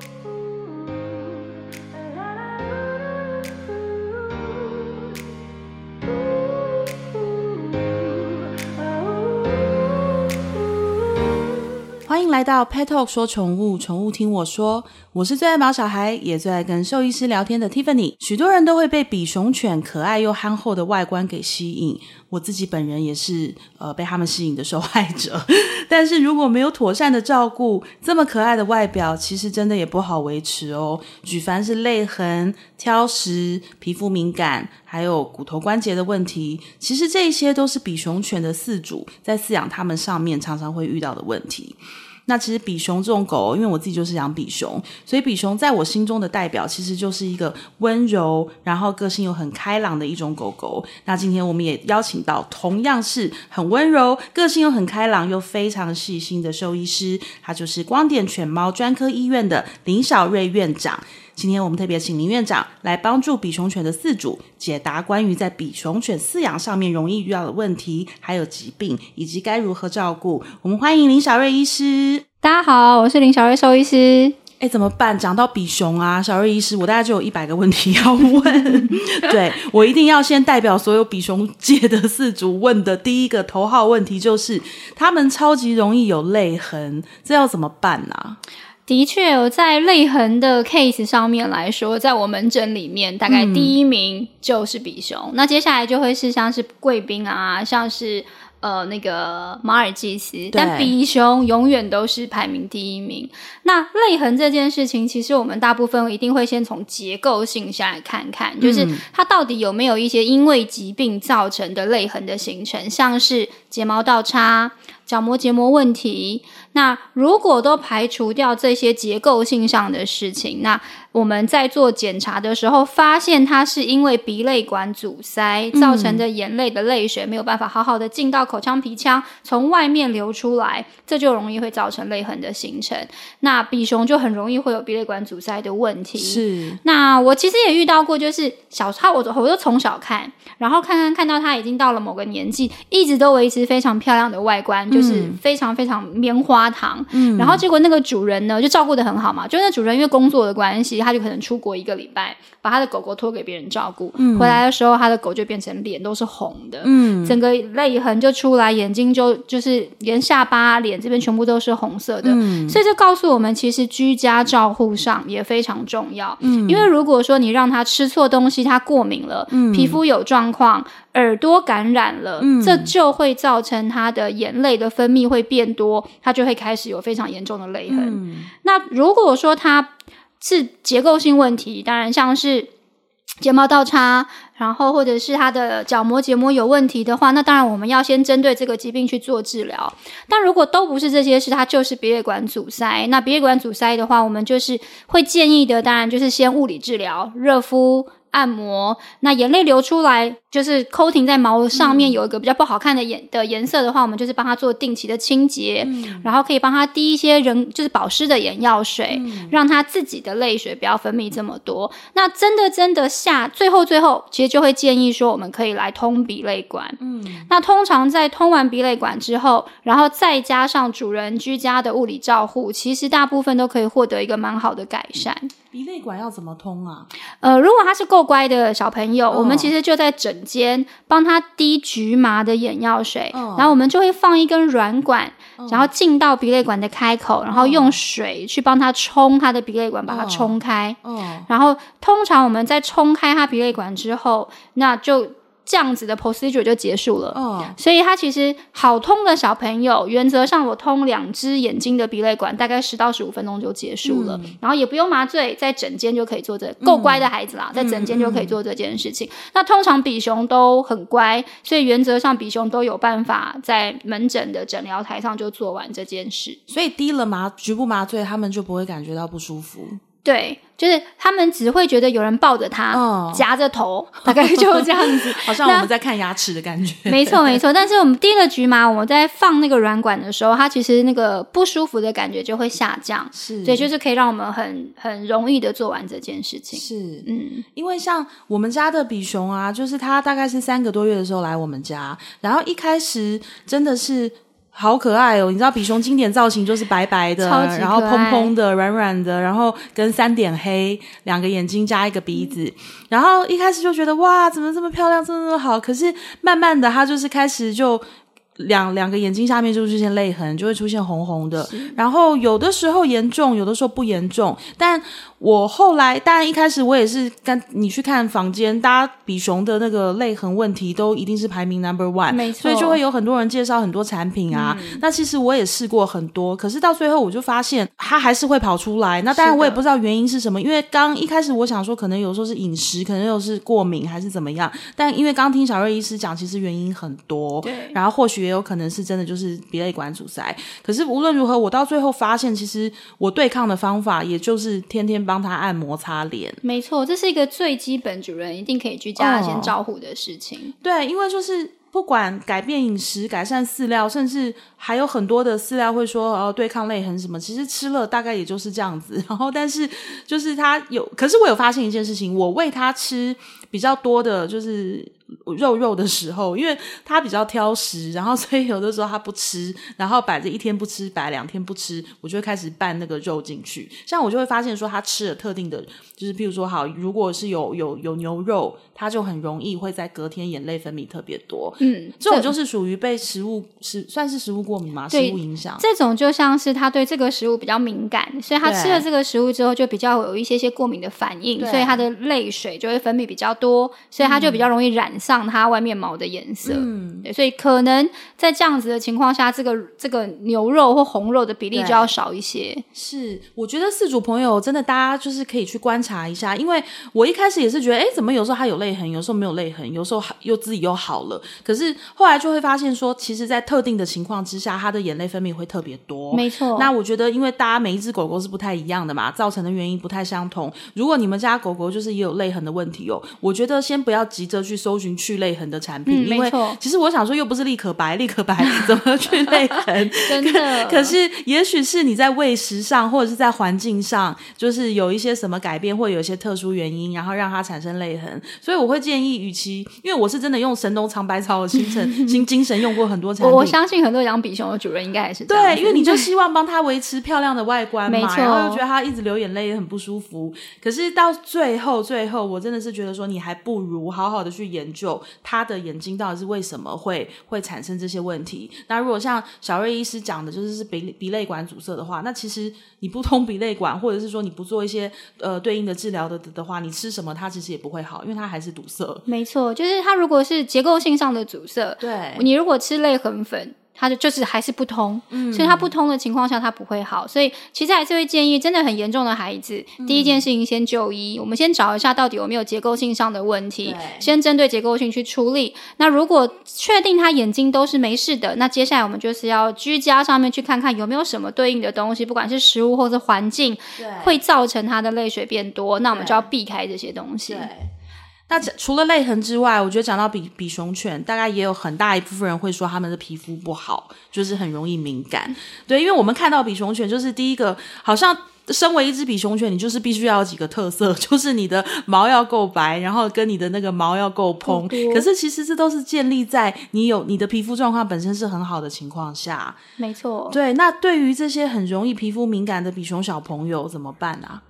Thank you. 欢迎来到 Pet Talk 说宠物，宠物听我说。我是最爱毛小孩，也最爱跟兽医师聊天的 Tiffany。许多人都会被比熊犬可爱又憨厚的外观给吸引，我自己本人也是呃被他们吸引的受害者。但是如果没有妥善的照顾，这么可爱的外表，其实真的也不好维持哦。举凡是泪痕、挑食、皮肤敏感，还有骨头关节的问题，其实这些都是比熊犬的饲主在饲养它们上面常常会遇到的问题。那其实比熊这种狗，因为我自己就是养比熊，所以比熊在我心中的代表，其实就是一个温柔，然后个性又很开朗的一种狗狗。那今天我们也邀请到同样是很温柔、个性又很开朗又非常细心的兽医师，他就是光点犬猫专科医院的林小瑞院长。今天我们特别请林院长来帮助比熊犬的饲主解答关于在比熊犬饲养上面容易遇到的问题，还有疾病以及该如何照顾。我们欢迎林小瑞医师。大家好，我是林小瑞兽医师。哎，怎么办？讲到比熊啊，小瑞医师，我大概就有一百个问题要问。对，我一定要先代表所有比熊界的饲主问的第一个头号问题就是，他们超级容易有泪痕，这要怎么办呢、啊？的确，在泪痕的 case 上面来说，在我门诊里面，大概第一名就是比熊。嗯、那接下来就会是像是贵宾啊，像是呃那个马尔济斯，但比熊永远都是排名第一名。那泪痕这件事情，其实我们大部分一定会先从结构性下来看看，就是它到底有没有一些因为疾病造成的泪痕的形成，像是睫毛倒插、角膜结膜问题。那如果都排除掉这些结构性上的事情，那我们在做检查的时候，发现他是因为鼻泪管阻塞造成的眼泪的泪水没有办法好好的进到口腔鼻腔，从外面流出来，这就容易会造成泪痕的形成。那比熊就很容易会有鼻泪管阻塞的问题。是。那我其实也遇到过，就是小他我我都从小看，然后看看看到他已经到了某个年纪，一直都维持非常漂亮的外观，就是非常非常棉花糖。嗯。然后结果那个主人呢，就照顾的很好嘛，就那主人因为工作的关系。他就可能出国一个礼拜，把他的狗狗托给别人照顾，嗯、回来的时候，他的狗就变成脸都是红的，嗯，整个泪痕就出来，眼睛就就是连下巴、脸这边全部都是红色的，嗯，所以这告诉我们，其实居家照护上也非常重要，嗯，因为如果说你让他吃错东西，他过敏了，嗯，皮肤有状况，耳朵感染了，嗯，这就会造成他的眼泪的分泌会变多，他就会开始有非常严重的泪痕。嗯、那如果说他是结构性问题，当然像是睫毛倒插，然后或者是他的角膜结膜有问题的话，那当然我们要先针对这个疾病去做治疗。但如果都不是这些事，它就是鼻泪管阻塞。那鼻泪管阻塞的话，我们就是会建议的，当然就是先物理治疗，热敷。按摩，那眼泪流出来就是 coating 在毛上面有一个比较不好看的颜的颜色的话，我们就是帮他做定期的清洁，嗯、然后可以帮他滴一些人就是保湿的眼药水，嗯、让他自己的泪水不要分泌这么多。那真的真的下最后最后，其实就会建议说，我们可以来通鼻泪管。嗯，那通常在通完鼻泪管之后，然后再加上主人居家的物理照护，其实大部分都可以获得一个蛮好的改善。鼻泪管要怎么通啊？呃，如果他是够乖的小朋友，哦、我们其实就在枕间帮他滴局麻的眼药水，哦、然后我们就会放一根软管，哦、然后进到鼻泪管的开口，然后用水去帮他冲他的鼻泪管，把它冲开。哦，然后通常我们在冲开他鼻泪管之后，那就。这样子的 procedure 就结束了。哦，所以他其实好通的小朋友，原则上我通两只眼睛的鼻泪管，大概十到十五分钟就结束了，嗯、然后也不用麻醉，在诊间就可以做这个，够乖的孩子啦，嗯、在诊间就可以做这件事情。嗯、那通常比熊都很乖，所以原则上比熊都有办法在门诊的诊疗台上就做完这件事。所以滴了麻局部麻醉，他们就不会感觉到不舒服。对，就是他们只会觉得有人抱着他，哦、夹着头，大概就这样子，好像我们在看牙齿的感觉。没错，没错。但是我们第一个局麻，我们在放那个软管的时候，它其实那个不舒服的感觉就会下降。是，对，就是可以让我们很很容易的做完这件事情。是，嗯，因为像我们家的比熊啊，就是它大概是三个多月的时候来我们家，然后一开始真的是。好可爱哦！你知道比熊经典造型就是白白的，然后蓬蓬的、软软的，然后跟三点黑，两个眼睛加一个鼻子。嗯、然后一开始就觉得哇，怎么这么漂亮，这么这么好？可是慢慢的，它就是开始就两两个眼睛下面就出现泪痕，就会出现红红的。然后有的时候严重，有的时候不严重，但。我后来当然一开始我也是跟你去看房间，大家比熊的那个泪痕问题都一定是排名 number one，没错，所以就会有很多人介绍很多产品啊。嗯、那其实我也试过很多，可是到最后我就发现它还是会跑出来。那当然我也不知道原因是什么，因为刚一开始我想说可能有时候是饮食，可能又是过敏还是怎么样。但因为刚听小瑞医师讲，其实原因很多，对。然后或许也有可能是真的就是鼻泪管阻塞。可是无论如何，我到最后发现，其实我对抗的方法也就是天天帮他按摩擦脸，没错，这是一个最基本主人一定可以居家先照顾的事情。哦。对，因为就是不管改变饮食、改善饲料，甚至还有很多的饲料会说哦对抗泪痕什么，其实吃了大概也就是这样子。然后，但是就是他有，可是我有发现一件事情，我喂他吃比较多的，就是。肉肉的时候，因为他比较挑食，然后所以有的时候他不吃，然后摆着一天不吃，摆两天不吃，我就会开始拌那个肉进去。像我就会发现说，他吃了特定的，就是譬如说，好，如果是有有有牛肉，他就很容易会在隔天眼泪分泌特别多。嗯，这种就是属于被食物食算是食物过敏吗？食物影响？这种就像是他对这个食物比较敏感，所以他吃了这个食物之后就比较有一些些过敏的反应，所以他的泪水就会分泌比较多，所以它就比较容易染。上它外面毛的颜色，嗯，对，所以可能在这样子的情况下，这个这个牛肉或红肉的比例就要少一些。是，我觉得四主朋友真的大家就是可以去观察一下，因为我一开始也是觉得，哎，怎么有时候它有泪痕，有时候没有泪痕，有时候又自己又好了。可是后来就会发现说，其实，在特定的情况之下，它的眼泪分泌会特别多。没错。那我觉得，因为大家每一只狗狗是不太一样的嘛，造成的原因不太相同。如果你们家狗狗就是也有泪痕的问题哦，我觉得先不要急着去搜寻。去泪痕的产品，嗯、因为其实我想说，又不是立可白，立可白怎么去 泪痕？真的可，可是也许是你在喂食上，或者是在环境上，就是有一些什么改变，或有一些特殊原因，然后让它产生泪痕。所以我会建议，与其因为我是真的用神农尝百草的精神、新精神用过很多产品，我相信很多养比熊的主人应该也是。对，因为你就 希望帮他维持漂亮的外观嘛，然后又觉得他一直流眼泪也很不舒服。可是到最后，最后我真的是觉得说，你还不如好好的去研究他的。眼睛到底是为什么会会产生这些问题？那如果像小瑞医师讲的，就是是鼻鼻泪管阻塞的话，那其实你不通 鼻泪管，或者是说你不做一些呃对应的治疗的的话，你吃什么它其实也不会好，因为它还是堵塞。没错，就是它如果是结构性上的阻塞，对，你如果吃泪痕粉。它的就是还是不通，嗯，所以它不通的情况下，它不会好。所以其实还是会建议，真的很严重的孩子，嗯、第一件事情先就医。我们先找一下到底有没有结构性上的问题，先针对结构性去处理。那如果确定他眼睛都是没事的，那接下来我们就是要居家上面去看看有没有什么对应的东西，不管是食物或是环境，会造成他的泪水变多，那我们就要避开这些东西。那除了泪痕之外，我觉得讲到比比熊犬，大概也有很大一部分人会说他们的皮肤不好，就是很容易敏感。对，因为我们看到比熊犬，就是第一个，好像身为一只比熊犬，你就是必须要有几个特色，就是你的毛要够白，然后跟你的那个毛要够蓬。可是其实这都是建立在你有你的皮肤状况本身是很好的情况下。没错。对，那对于这些很容易皮肤敏感的比熊小朋友怎么办啊？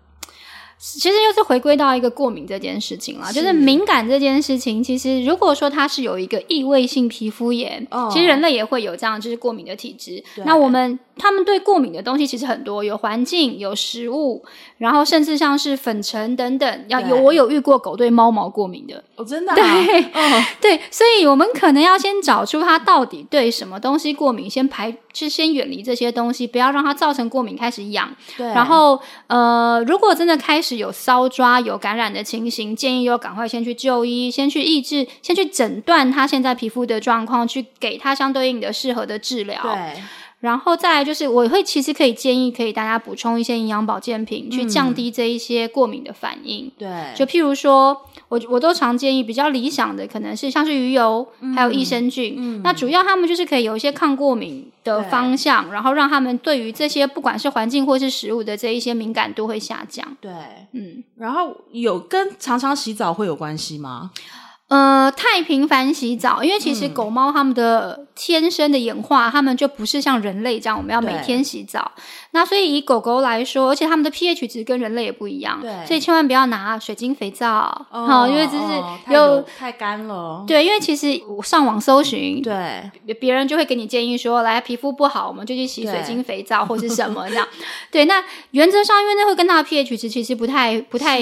其实又是回归到一个过敏这件事情了，就是敏感这件事情。其实如果说它是有一个异位性皮肤炎，哦、其实人类也会有这样就是过敏的体质。那我们他们对过敏的东西其实很多，有环境、有食物，然后甚至像是粉尘等等。要有我有遇过狗对猫毛过敏的，哦，真的、啊，对，哦、对，所以我们可能要先找出它到底对什么东西过敏，先排，就先远离这些东西，不要让它造成过敏，开始痒。对，然后呃，如果真的开始。有搔抓、有感染的情形，建议要赶快先去就医，先去抑制，先去诊断它现在皮肤的状况，去给它相对应的适合的治疗。对，然后再来就是，我会其实可以建议，可以大家补充一些营养保健品，嗯、去降低这一些过敏的反应。对，就譬如说。我我都常建议，比较理想的可能是像是鱼油，嗯、还有益生菌。嗯、那主要他们就是可以有一些抗过敏的方向，然后让他们对于这些不管是环境或是食物的这一些敏感度会下降。对，嗯，然后有跟常常洗澡会有关系吗？呃，太频繁洗澡，因为其实狗猫它们的天生的演化，它、嗯、们就不是像人类这样，我们要每天洗澡。那所以以狗狗来说，而且它们的 pH 值跟人类也不一样，对，所以千万不要拿水晶肥皂，好、哦，因为这是又太干了。对，因为其实我上网搜寻，对，别人就会给你建议说，来皮肤不好，我们就去洗水晶肥皂或是什么这样。对，那原则上因为那会跟它的 pH 值其实不太不太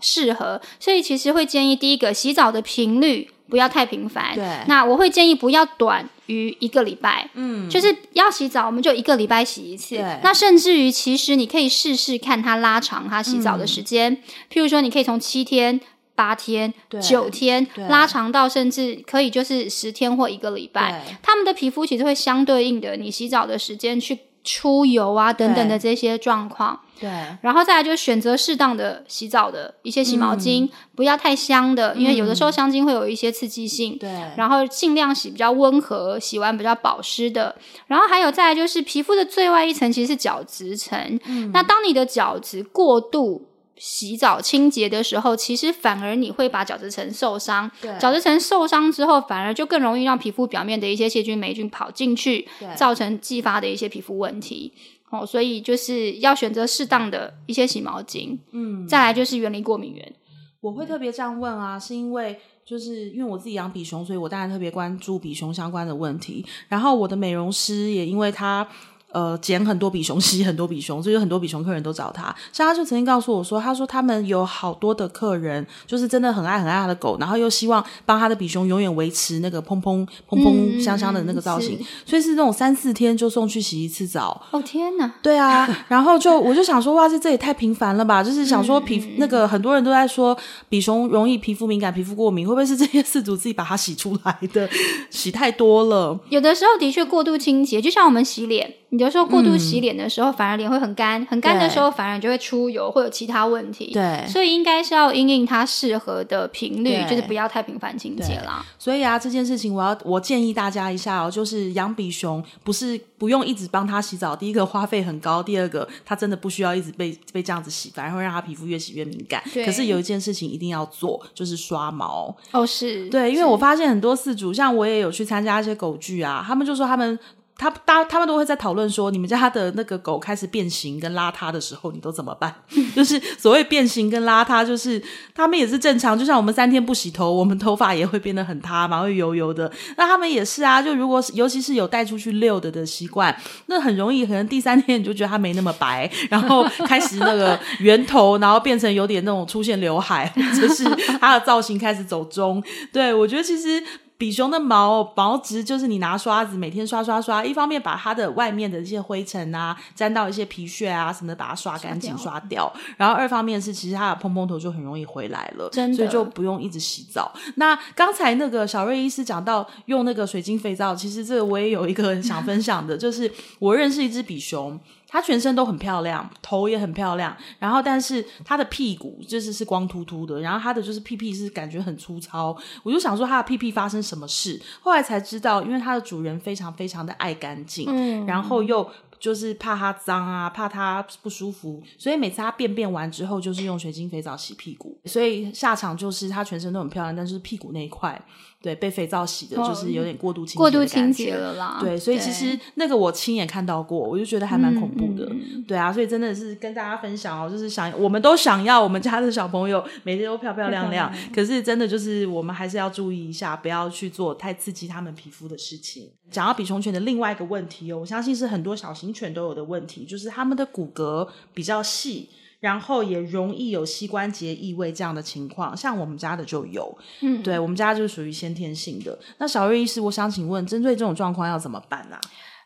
适合，所以其实会建议第一个洗澡的频率不要太频繁。对，那我会建议不要短于一个礼拜。嗯，就是要洗澡，我们就一个礼拜洗一次。对，那甚至于其实你可以试试看它拉长它洗澡的时间，嗯、譬如说你可以从七天、八天、九天拉长到甚至可以就是十天或一个礼拜。他们的皮肤其实会相对应的，你洗澡的时间去出油啊等等的这些状况。对，然后再来就是选择适当的洗澡的一些洗毛巾，嗯、不要太香的，因为有的时候香精会有一些刺激性。对、嗯，然后尽量洗比较温和，洗完比较保湿的。然后还有再来就是皮肤的最外一层其实是角质层。嗯，那当你的角质过度洗澡清洁的时候，其实反而你会把角质层受伤。对，角质层受伤之后，反而就更容易让皮肤表面的一些细菌、霉菌跑进去，造成继发的一些皮肤问题。哦，所以就是要选择适当的一些洗毛巾，嗯，再来就是远离过敏源。我会特别这样问啊，是因为就是因为我自己养比熊，所以我当然特别关注比熊相关的问题。然后我的美容师也因为他。呃，捡很多比熊，洗很多比熊，所以有很多比熊客人都找他。像他就曾经告诉我说，他说他们有好多的客人，就是真的很爱很爱他的狗，然后又希望帮他的比熊永远维持那个蓬蓬蓬蓬香香的那个造型，嗯、所以是那种三四天就送去洗一次澡。哦天哪！对啊，然后就我就想说，哇，这这也太频繁了吧？就是想说皮、嗯、那个很多人都在说比熊容易皮肤敏感、皮肤过敏，会不会是这些饲主自己把它洗出来的？洗太多了，有的时候的确过度清洁，就像我们洗脸。你就说过度洗脸的时候，嗯、反而脸会很干，很干的时候反而就会出油，会有其他问题。对，所以应该是要因应它适合的频率，就是不要太频繁清洁啦。所以啊，这件事情我要我建议大家一下哦，就是养比熊不是不用一直帮它洗澡，第一个花费很高，第二个它真的不需要一直被被这样子洗，反而会让它皮肤越洗越敏感。对。可是有一件事情一定要做，就是刷毛。哦，是。对，因为我发现很多饲主，像我也有去参加一些狗剧啊，他们就说他们。他大他们都会在讨论说，你们家的那个狗开始变形跟邋遢的时候，你都怎么办？就是所谓变形跟邋遢，就是他们也是正常，就像我们三天不洗头，我们头发也会变得很塌嘛，会油油的。那他们也是啊，就如果尤其是有带出去遛的的习惯，那很容易可能第三天你就觉得它没那么白，然后开始那个圆头，然后变成有点那种出现刘海，就是它的造型开始走中。对，我觉得其实。比熊的毛毛质就是你拿刷子每天刷刷刷，一方面把它的外面的一些灰尘啊，沾到一些皮屑啊什么的，把它刷干净刷掉。然后二方面是其实它的蓬蓬头就很容易回来了，所以就不用一直洗澡。那刚才那个小瑞医师讲到用那个水晶肥皂，其实这个我也有一个很想分享的，就是我认识一只比熊。它全身都很漂亮，头也很漂亮，然后但是它的屁股就是是光秃秃的，然后它的就是屁屁是感觉很粗糙，我就想说它的屁屁发生什么事，后来才知道，因为它的主人非常非常的爱干净，嗯，然后又就是怕它脏啊，怕它不舒服，所以每次它便便完之后就是用水晶肥皂洗屁股，所以下场就是它全身都很漂亮，但是屁股那一块。对，被肥皂洗的，就是有点过度清洁，过度清洁了啦。对，所以其实那个我亲眼看到过，我就觉得还蛮恐怖的。嗯、对啊，所以真的是跟大家分享哦，就是想我们都想要我们家的小朋友每天都漂漂亮亮，可是真的就是我们还是要注意一下，不要去做太刺激他们皮肤的事情。讲到比熊犬的另外一个问题哦，我相信是很多小型犬都有的问题，就是他们的骨骼比较细。然后也容易有膝关节异位这样的情况，像我们家的就有，嗯，对，我们家就是属于先天性的。那小瑞医师，我想请问，针对这种状况要怎么办啊？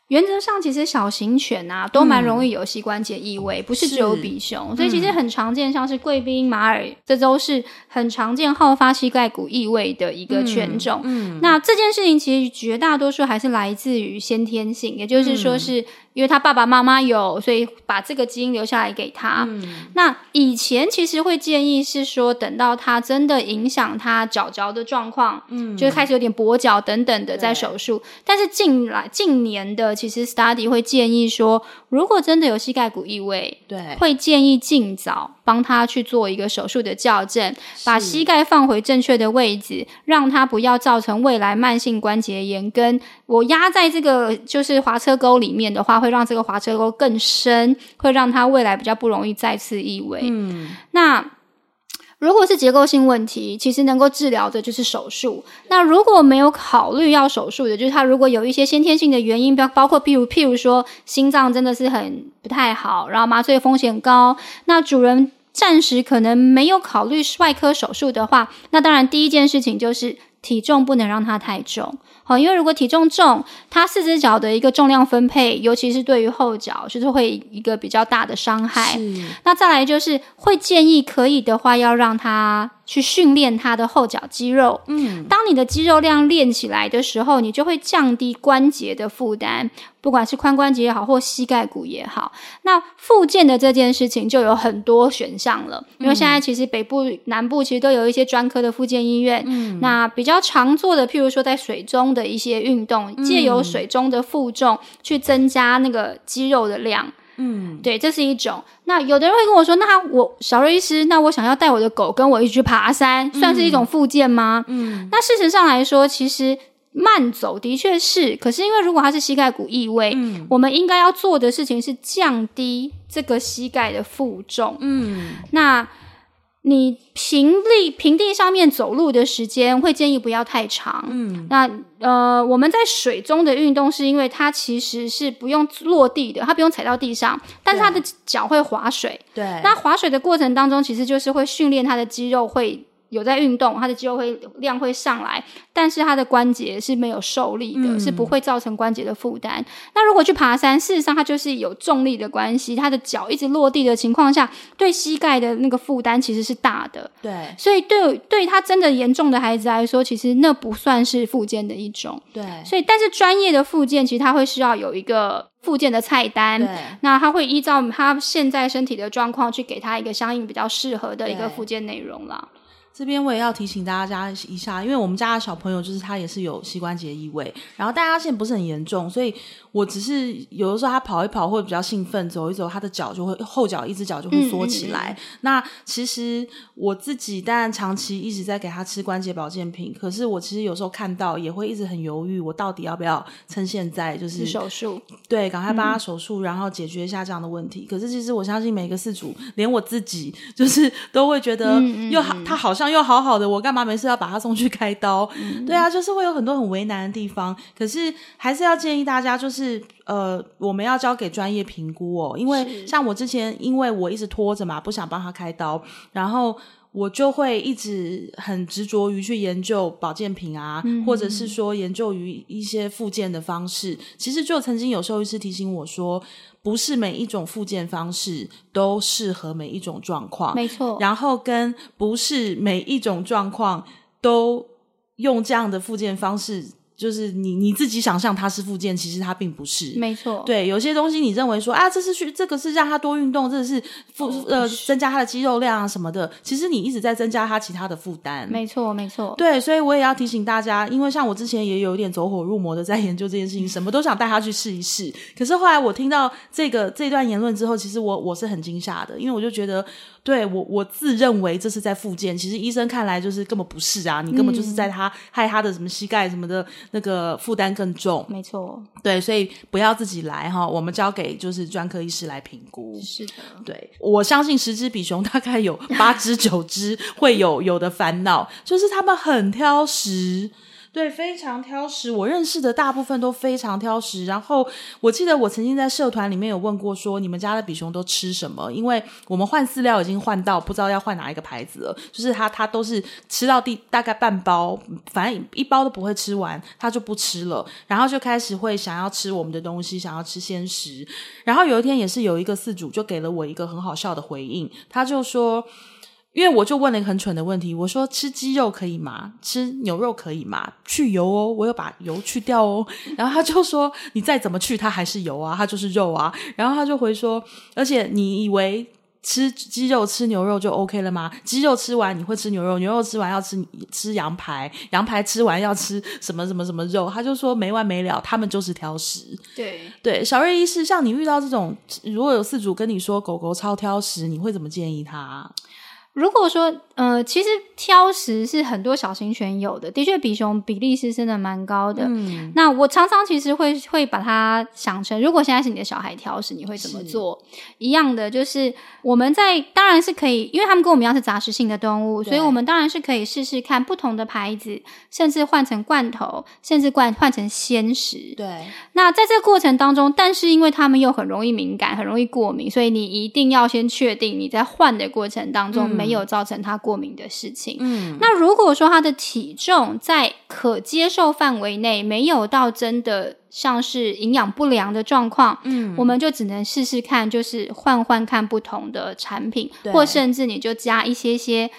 原则上，其实小型犬啊都蛮容易有膝关节异位，嗯、不是只有比熊，所以其实很常见，像是贵宾、马尔，这都是很常见好发膝盖骨异位的一个犬种。嗯，嗯那这件事情其实绝大多数还是来自于先天性，也就是说是。嗯因为他爸爸妈妈有，所以把这个基因留下来给他。嗯、那以前其实会建议是说，等到他真的影响他脚脚的状况，嗯，就是开始有点跛脚等等的，在手术。但是近来近年的其实 study 会建议说，如果真的有膝盖骨异位，对，会建议尽早。帮他去做一个手术的校正，把膝盖放回正确的位置，让他不要造成未来慢性关节炎。跟我压在这个就是滑车沟里面的话，会让这个滑车沟更深，会让他未来比较不容易再次异位。嗯，那。如果是结构性问题，其实能够治疗的就是手术。那如果没有考虑要手术的，就是他如果有一些先天性的原因，包包括譬如譬如说心脏真的是很不太好，然后麻醉风险高，那主人暂时可能没有考虑外科手术的话，那当然第一件事情就是体重不能让它太重。好，因为如果体重重，它四只脚的一个重量分配，尤其是对于后脚，就是会一个比较大的伤害。那再来就是会建议，可以的话，要让它。去训练它的后脚肌肉。嗯，当你的肌肉量练起来的时候，你就会降低关节的负担，不管是髋关节也好，或膝盖骨也好。那复健的这件事情就有很多选项了，因为现在其实北部、南部其实都有一些专科的复健医院。嗯，那比较常做的，譬如说在水中的一些运动，借由水中的负重去增加那个肌肉的量。嗯，对，这是一种。那有的人会跟我说：“那我小瑞医师，那我想要带我的狗跟我一起去爬山，嗯、算是一种复健吗？”嗯，那事实上来说，其实慢走的确是。可是因为如果它是膝盖骨异位，嗯，我们应该要做的事情是降低这个膝盖的负重。嗯，那。你平地平地上面走路的时间会建议不要太长。嗯，那呃，我们在水中的运动是因为它其实是不用落地的，它不用踩到地上，但是它的脚会划水。对，那划水的过程当中，其实就是会训练它的肌肉会。有在运动，他的肌肉会量会上来，但是他的关节是没有受力的，嗯、是不会造成关节的负担。那如果去爬山，事实上它就是有重力的关系，他的脚一直落地的情况下，对膝盖的那个负担其实是大的。对，所以对对他真的严重的孩子来说，其实那不算是复健的一种。对，所以但是专业的复健，其实他会需要有一个附件的菜单。那他会依照他现在身体的状况去给他一个相应比较适合的一个附件内容啦。这边我也要提醒大家一下，因为我们家的小朋友就是他也是有膝关节异位，然后但他现在不是很严重，所以我只是有的时候他跑一跑会比较兴奋，走一走他的脚就会后脚一只脚就会缩起来。嗯嗯嗯。那其实我自己当然长期一直在给他吃关节保健品，可是我其实有时候看到也会一直很犹豫，我到底要不要趁现在就是手术？对，赶快帮他手术，然后解决一下这样的问题。嗯、可是其实我相信每个饲主，连我自己就是都会觉得又好，他好像。又好好的，我干嘛没事要把他送去开刀？嗯、对啊，就是会有很多很为难的地方。可是还是要建议大家，就是呃，我们要交给专业评估哦。因为像我之前，因为我一直拖着嘛，不想帮他开刀，然后我就会一直很执着于去研究保健品啊，嗯、或者是说研究于一些复健的方式。其实就曾经有兽医师提醒我说。不是每一种复健方式都适合每一种状况，没错。然后跟不是每一种状况都用这样的复健方式。就是你你自己想象它是附件，其实它并不是。没错，对，有些东西你认为说啊，这是去这个是让他多运动，这是负、哦、呃增加他的肌肉量啊什么的，其实你一直在增加他其他的负担。没错，没错。对，所以我也要提醒大家，因为像我之前也有一点走火入魔的在研究这件事情，什么都想带他去试一试。可是后来我听到这个这段言论之后，其实我我是很惊吓的，因为我就觉得。对我，我自认为这是在复健，其实医生看来就是根本不是啊，你根本就是在他、嗯、害他的什么膝盖什么的那个负担更重。没错，对，所以不要自己来哈，我们交给就是专科医师来评估。是的，对，我相信十只比熊大概有八只 九只会有有的烦恼，就是他们很挑食。对，非常挑食。我认识的大部分都非常挑食。然后我记得我曾经在社团里面有问过，说你们家的比熊都吃什么？因为我们换饲料已经换到不知道要换哪一个牌子了。就是他他都是吃到第大概半包，反正一包都不会吃完，他就不吃了。然后就开始会想要吃我们的东西，想要吃鲜食。然后有一天也是有一个饲主就给了我一个很好笑的回应，他就说。因为我就问了一个很蠢的问题，我说吃鸡肉可以吗？吃牛肉可以吗？去油哦，我有把油去掉哦。然后他就说，你再怎么去，它还是油啊，它就是肉啊。然后他就回说，而且你以为吃鸡肉吃牛肉就 OK 了吗？鸡肉吃完你会吃牛肉，牛肉吃完要吃吃羊排，羊排吃完要吃什么什么什么肉？他就说没完没了，他们就是挑食。对对，小瑞医师，像你遇到这种，如果有饲主跟你说狗狗超挑食，你会怎么建议他？如果说，呃，其实挑食是很多小型犬有的，的确比熊比例是真的蛮高的。嗯，那我常常其实会会把它想成，如果现在是你的小孩挑食，你会怎么做？一样的，就是我们在当然是可以，因为他们跟我们一样是杂食性的动物，所以我们当然是可以试试看不同的牌子，甚至换成罐头，甚至换换成鲜食。对。那在这个过程当中，但是因为他们又很容易敏感，很容易过敏，所以你一定要先确定你在换的过程当中。没有造成他过敏的事情。嗯，那如果说他的体重在可接受范围内，没有到真的像是营养不良的状况，嗯，我们就只能试试看，就是换换看不同的产品，或甚至你就加一些些。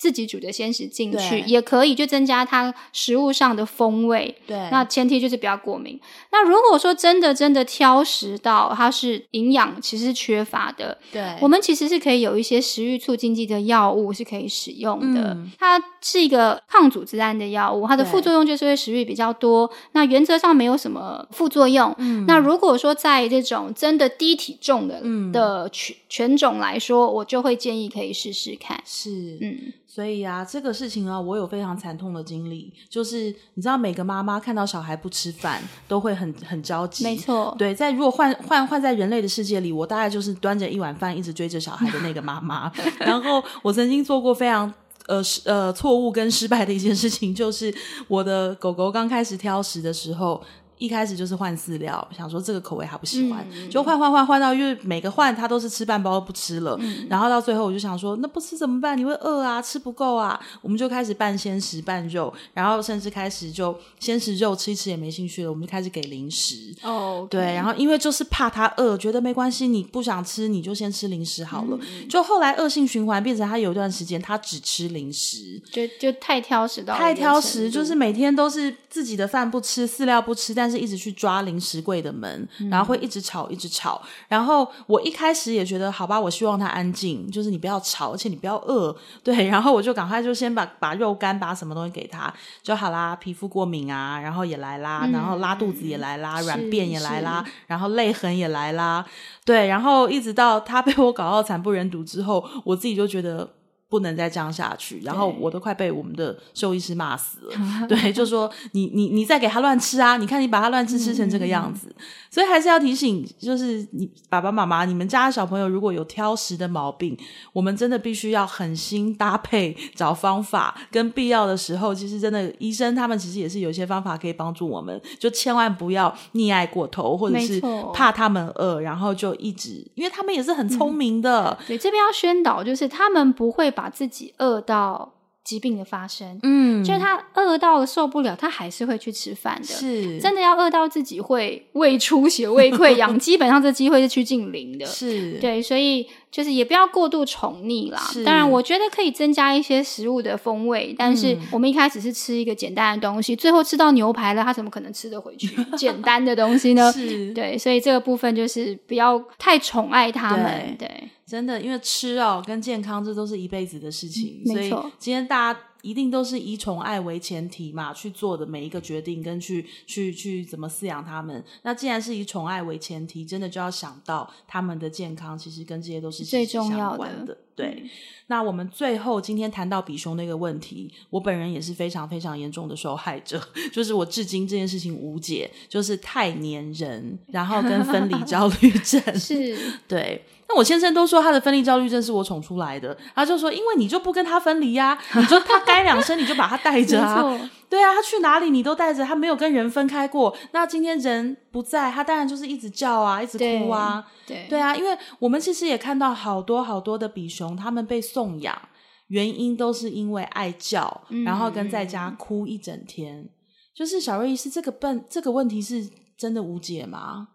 自己煮的鲜食进去也可以，就增加它食物上的风味。对，那前提就是不要过敏。那如果说真的真的挑食到它是营养其实是缺乏的，对，我们其实是可以有一些食欲促进剂的药物是可以使用的。嗯，它是一个抗组织胺的药物，它的副作用就是会食欲比较多。那原则上没有什么副作用。嗯，那如果说在这种真的低体重的，嗯，的犬犬种来说，我就会建议可以试试看。是，嗯。所以啊，这个事情啊，我有非常惨痛的经历。就是你知道，每个妈妈看到小孩不吃饭，都会很很着急。没错，对，在如果换换换在人类的世界里，我大概就是端着一碗饭，一直追着小孩的那个妈妈。然后我曾经做过非常呃失呃错误跟失败的一件事情，就是我的狗狗刚开始挑食的时候。一开始就是换饲料，想说这个口味他不喜欢，嗯、就换换换换到，因为每个换他都是吃半包不吃了，嗯、然后到最后我就想说，那不吃怎么办？你会饿啊，吃不够啊，我们就开始半鲜食半肉，然后甚至开始就鲜食肉吃一吃也没兴趣了，我们就开始给零食。哦对，然后因为就是怕他饿，觉得没关系，你不想吃你就先吃零食好了。嗯、就后来恶性循环，变成他有一段时间他只吃零食，就就太挑食到太挑食，就是每天都是自己的饭不吃，饲料不吃，但是一直去抓零食柜的门，然后会一直吵，一直吵。然后我一开始也觉得，好吧，我希望他安静，就是你不要吵，而且你不要饿，对。然后我就赶快就先把把肉干，把什么东西给他就好啦。皮肤过敏啊，然后也来啦，然后拉肚子也来啦，软便也来啦，然后泪痕也来啦，对。然后一直到他被我搞到惨不忍睹之后，我自己就觉得。不能再这样下去，然后我都快被我们的兽医师骂死了。对，就说你你你再给他乱吃啊！你看你把他乱吃吃成这个样子，嗯、所以还是要提醒，就是你爸爸妈妈，你们家的小朋友如果有挑食的毛病，我们真的必须要狠心搭配找方法，跟必要的时候，其实真的医生他们其实也是有些方法可以帮助我们，就千万不要溺爱过头，或者是怕他们饿，然后就一直，因为他们也是很聪明的。对、嗯，这边要宣导，就是他们不会把。把自己饿到疾病的发生，嗯，就是他饿到了受不了，他还是会去吃饭的。是，真的要饿到自己会胃出血、胃溃疡，基本上这机会是趋近零的。是，对，所以就是也不要过度宠溺啦。当然，我觉得可以增加一些食物的风味，但是我们一开始是吃一个简单的东西，最后吃到牛排了，他怎么可能吃得回去简单的东西呢？是，对，所以这个部分就是不要太宠爱他们。对。对真的，因为吃哦跟健康这都是一辈子的事情，嗯、所以今天大家一定都是以宠爱为前提嘛，去做的每一个决定跟去去去怎么饲养他们。那既然是以宠爱为前提，真的就要想到他们的健康，其实跟这些都是。最重要的。对，嗯、那我们最后今天谈到比熊那个问题，我本人也是非常非常严重的受害者，就是我至今这件事情无解，就是太粘人，然后跟分离焦虑症 是。对。那我先生都说他的分离焦虑症是我宠出来的，他就说，因为你就不跟他分离呀、啊，你就他该两声你就把他带着啊，错对啊，他去哪里你都带着，他没有跟人分开过。那今天人不在，他当然就是一直叫啊，一直哭啊，对对，对啊，因为我们其实也看到好多好多的比熊，他们被送养原因都是因为爱叫，嗯、然后跟在家哭一整天。就是小瑞医师，这个笨这个问题是真的无解吗？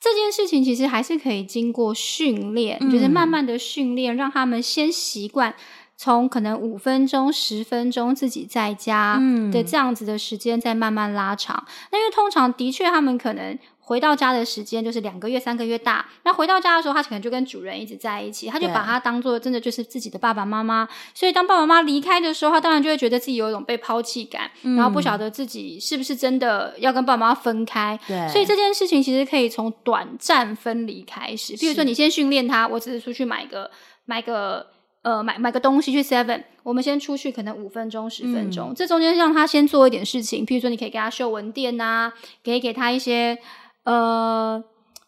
这件事情其实还是可以经过训练，嗯、就是慢慢的训练，让他们先习惯从可能五分钟、十分钟自己在家的这样子的时间，再慢慢拉长。那、嗯、因为通常的确他们可能。回到家的时间就是两个月、三个月大。那回到家的时候，他可能就跟主人一直在一起，他就把他当做真的就是自己的爸爸妈妈。所以当爸爸妈妈离开的时候，他当然就会觉得自己有一种被抛弃感，嗯、然后不晓得自己是不是真的要跟爸爸妈妈分开。对，所以这件事情其实可以从短暂分离开始。比如说，你先训练他，我只是出去买个买个呃买买个东西去 Seven，我们先出去可能五分钟、十分钟，嗯、这中间让他先做一点事情。譬如说，你可以给他秀文店啊，可以给他一些。呃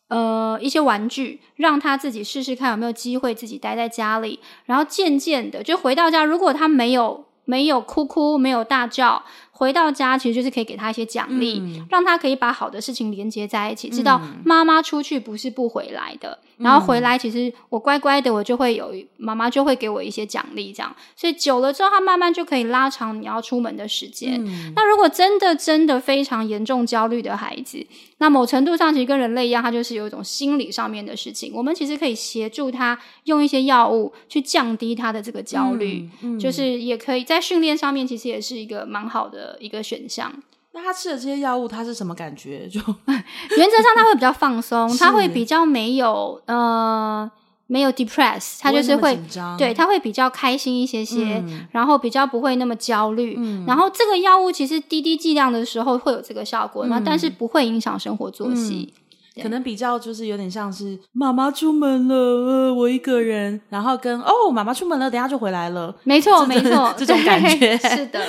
呃，一些玩具，让他自己试试看有没有机会自己待在家里，然后渐渐的就回到家。如果他没有没有哭哭，没有大叫。回到家其实就是可以给他一些奖励，嗯、让他可以把好的事情连接在一起，知道妈妈出去不是不回来的，嗯、然后回来其实我乖乖的，我就会有妈妈就会给我一些奖励，这样，所以久了之后，他慢慢就可以拉长你要出门的时间。嗯、那如果真的真的非常严重焦虑的孩子，那某程度上其实跟人类一样，他就是有一种心理上面的事情，我们其实可以协助他用一些药物去降低他的这个焦虑，就是也可以在训练上面，其实也是一个蛮好的。一个选项，那他吃的这些药物，他是什么感觉？就 原则上他会比较放松，他会比较没有呃没有 depress，他就是会对他会比较开心一些些，嗯、然后比较不会那么焦虑。嗯、然后这个药物其实滴滴剂量的时候会有这个效果，那、嗯、但是不会影响生活作息，嗯、可能比较就是有点像是妈妈出门了，呃，我一个人，然后跟哦妈妈出门了，等下就回来了，没错没错，这种感觉。是的。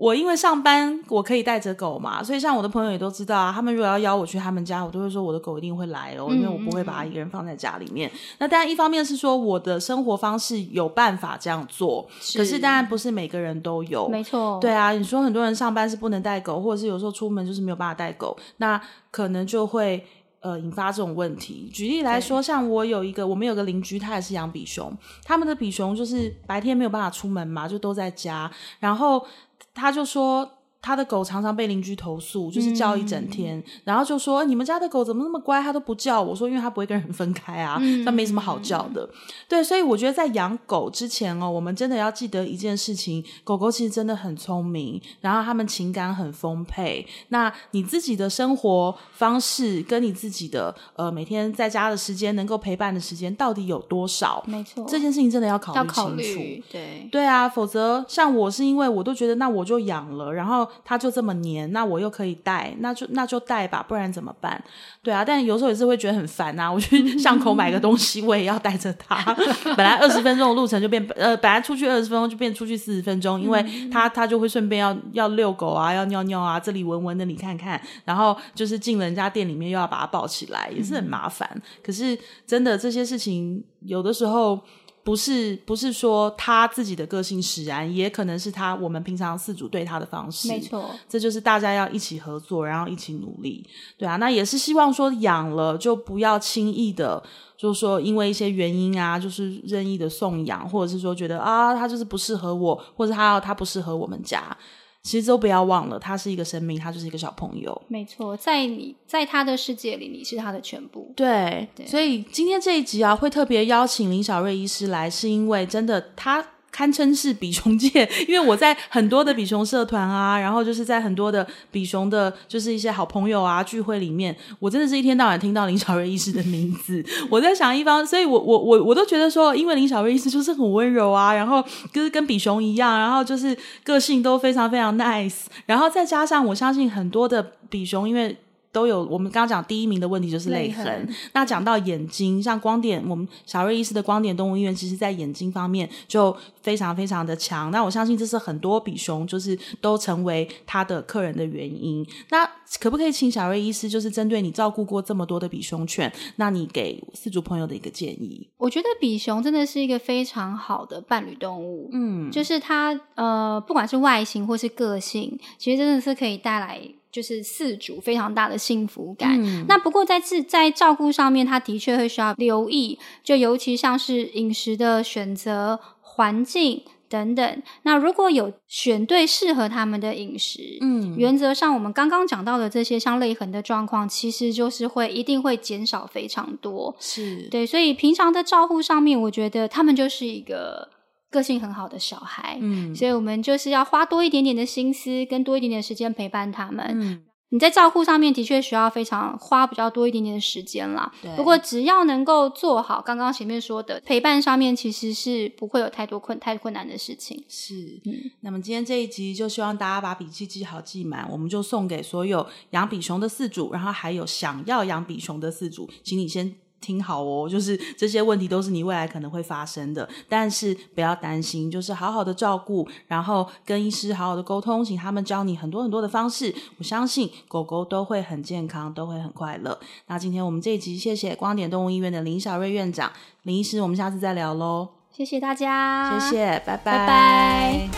我因为上班，我可以带着狗嘛，所以像我的朋友也都知道啊。他们如果要邀我去他们家，我都会说我的狗一定会来哦，因为我不会把它一个人放在家里面。嗯、那当然，一方面是说我的生活方式有办法这样做，是可是当然不是每个人都有。没错，对啊，你说很多人上班是不能带狗，或者是有时候出门就是没有办法带狗，那可能就会呃引发这种问题。举例来说，像我有一个，我们有个邻居，他也是养比熊，他们的比熊就是白天没有办法出门嘛，就都在家，然后。他就说。他的狗常常被邻居投诉，就是叫一整天，嗯、然后就说：“你们家的狗怎么那么乖，它都不叫。”我说：“因为它不会跟人分开啊，它、嗯、没什么好叫的。嗯”对，所以我觉得在养狗之前哦，我们真的要记得一件事情：狗狗其实真的很聪明，然后它们情感很丰沛。那你自己的生活方式跟你自己的呃每天在家的时间，能够陪伴的时间到底有多少？没错，这件事情真的要考虑清楚。对对啊，否则像我是因为我都觉得那我就养了，然后。他就这么黏，那我又可以带，那就那就带吧，不然怎么办？对啊，但有时候也是会觉得很烦啊。我去巷口买个东西，我也要带着它。本来二十分钟的路程就变呃，本来出去二十分钟就变出去四十分钟，因为它它就会顺便要要遛狗啊，要尿尿啊，这里闻闻，那里看看，然后就是进人家店里面又要把它抱起来，也是很麻烦。可是真的这些事情，有的时候。不是不是说他自己的个性使然，也可能是他我们平常四组对他的方式。没错，这就是大家要一起合作，然后一起努力。对啊，那也是希望说养了就不要轻易的，就是说因为一些原因啊，就是任意的送养，或者是说觉得啊他就是不适合我，或者他要他不适合我们家。其实都不要忘了，他是一个生命，他就是一个小朋友。没错，在你在他的世界里，你是他的全部。对，对，所以今天这一集啊，会特别邀请林小瑞医师来，是因为真的他。堪称是比熊界，因为我在很多的比熊社团啊，然后就是在很多的比熊的，就是一些好朋友啊聚会里面，我真的是一天到晚听到林小瑞医师的名字。我在想一方，所以我我我我都觉得说，因为林小瑞医师就是很温柔啊，然后就是跟比熊一样，然后就是个性都非常非常 nice，然后再加上我相信很多的比熊，因为。都有，我们刚刚讲第一名的问题就是泪痕。痕。那讲到眼睛，像光点，我们小瑞医师的光点动物医院，其实在眼睛方面就非常非常的强。那我相信这是很多比熊就是都成为他的客人的原因。那可不可以请小瑞医师，就是针对你照顾过这么多的比熊犬，那你给饲主朋友的一个建议？我觉得比熊真的是一个非常好的伴侣动物。嗯，就是它呃，不管是外形或是个性，其实真的是可以带来。就是四主非常大的幸福感。嗯、那不过在自在照顾上面，他的确会需要留意，就尤其像是饮食的选择、环境等等。那如果有选对适合他们的饮食，嗯，原则上我们刚刚讲到的这些像泪痕的状况，其实就是会一定会减少非常多。是对，所以平常的照顾上面，我觉得他们就是一个。个性很好的小孩，嗯，所以我们就是要花多一点点的心思，跟多一点点时间陪伴他们。嗯，你在照顾上面的确需要非常花比较多一点点的时间啦。对。不过只要能够做好刚刚前面说的陪伴上面，其实是不会有太多困太困难的事情。是。嗯。那么今天这一集就希望大家把笔记记好记满，我们就送给所有养比熊的四组，然后还有想要养比熊的四组，请你先。听好哦，就是这些问题都是你未来可能会发生的，但是不要担心，就是好好的照顾，然后跟医师好好的沟通，请他们教你很多很多的方式。我相信狗狗都会很健康，都会很快乐。那今天我们这一集，谢谢光点动物医院的林小瑞院长，林医师，我们下次再聊喽。谢谢大家，谢谢，拜拜，拜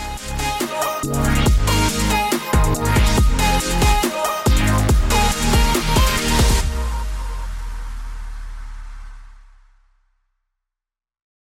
拜。